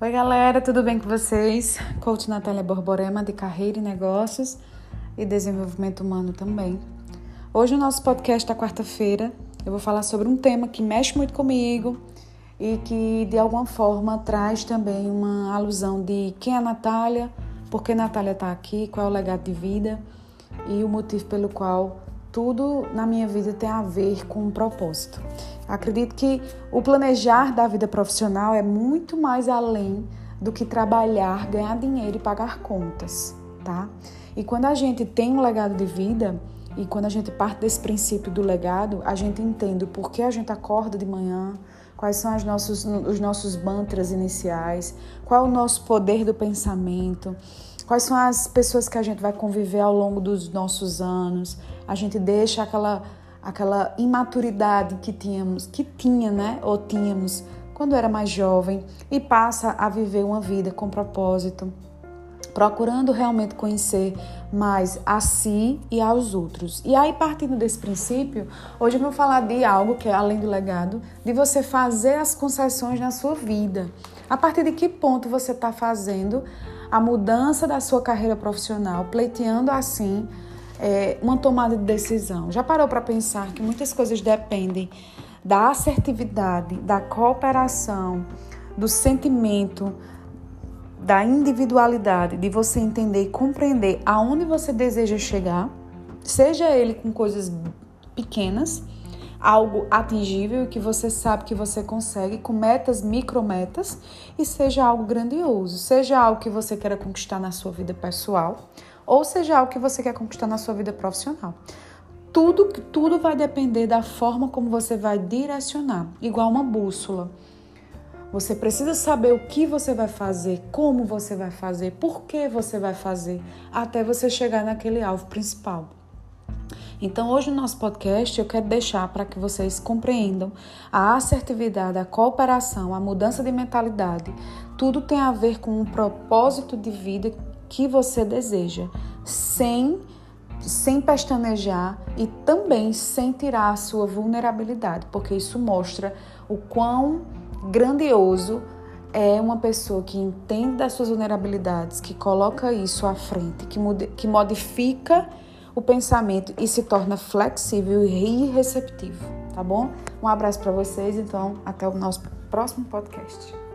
Oi, galera, tudo bem com vocês? Coach Natália Borborema, de Carreira e Negócios e Desenvolvimento Humano também. Hoje, no nosso podcast da quarta-feira, eu vou falar sobre um tema que mexe muito comigo e que, de alguma forma, traz também uma alusão de quem é a Natália, por que Natália está aqui, qual é o legado de vida e o motivo pelo qual tudo na minha vida tem a ver com um propósito. Acredito que o planejar da vida profissional é muito mais além do que trabalhar, ganhar dinheiro e pagar contas, tá? E quando a gente tem um legado de vida e quando a gente parte desse princípio do legado, a gente entende o porquê a gente acorda de manhã, quais são os nossos, os nossos mantras iniciais, qual é o nosso poder do pensamento, quais são as pessoas que a gente vai conviver ao longo dos nossos anos. A gente deixa aquela aquela imaturidade que tínhamos, que tinha, né, ou tínhamos quando era mais jovem e passa a viver uma vida com propósito, procurando realmente conhecer mais a si e aos outros. E aí, partindo desse princípio, hoje eu vou falar de algo que é além do legado, de você fazer as concessões na sua vida. A partir de que ponto você está fazendo a mudança da sua carreira profissional, pleiteando assim é, uma tomada de decisão. Já parou para pensar que muitas coisas dependem da assertividade, da cooperação, do sentimento, da individualidade, de você entender e compreender aonde você deseja chegar, seja ele com coisas pequenas, algo atingível que você sabe que você consegue, com metas, micrometas, e seja algo grandioso, seja algo que você queira conquistar na sua vida pessoal ou seja algo que você quer conquistar na sua vida profissional. Tudo, tudo vai depender da forma como você vai direcionar, igual uma bússola. Você precisa saber o que você vai fazer, como você vai fazer, por que você vai fazer, até você chegar naquele alvo principal. Então, hoje no nosso podcast, eu quero deixar para que vocês compreendam a assertividade, a cooperação, a mudança de mentalidade. Tudo tem a ver com um propósito de vida que você deseja, sem sem pestanejar e também sem tirar a sua vulnerabilidade, porque isso mostra o quão grandioso é uma pessoa que entende das suas vulnerabilidades, que coloca isso à frente, que, que modifica o pensamento e se torna flexível e receptivo, tá bom? Um abraço para vocês, então até o nosso próximo podcast.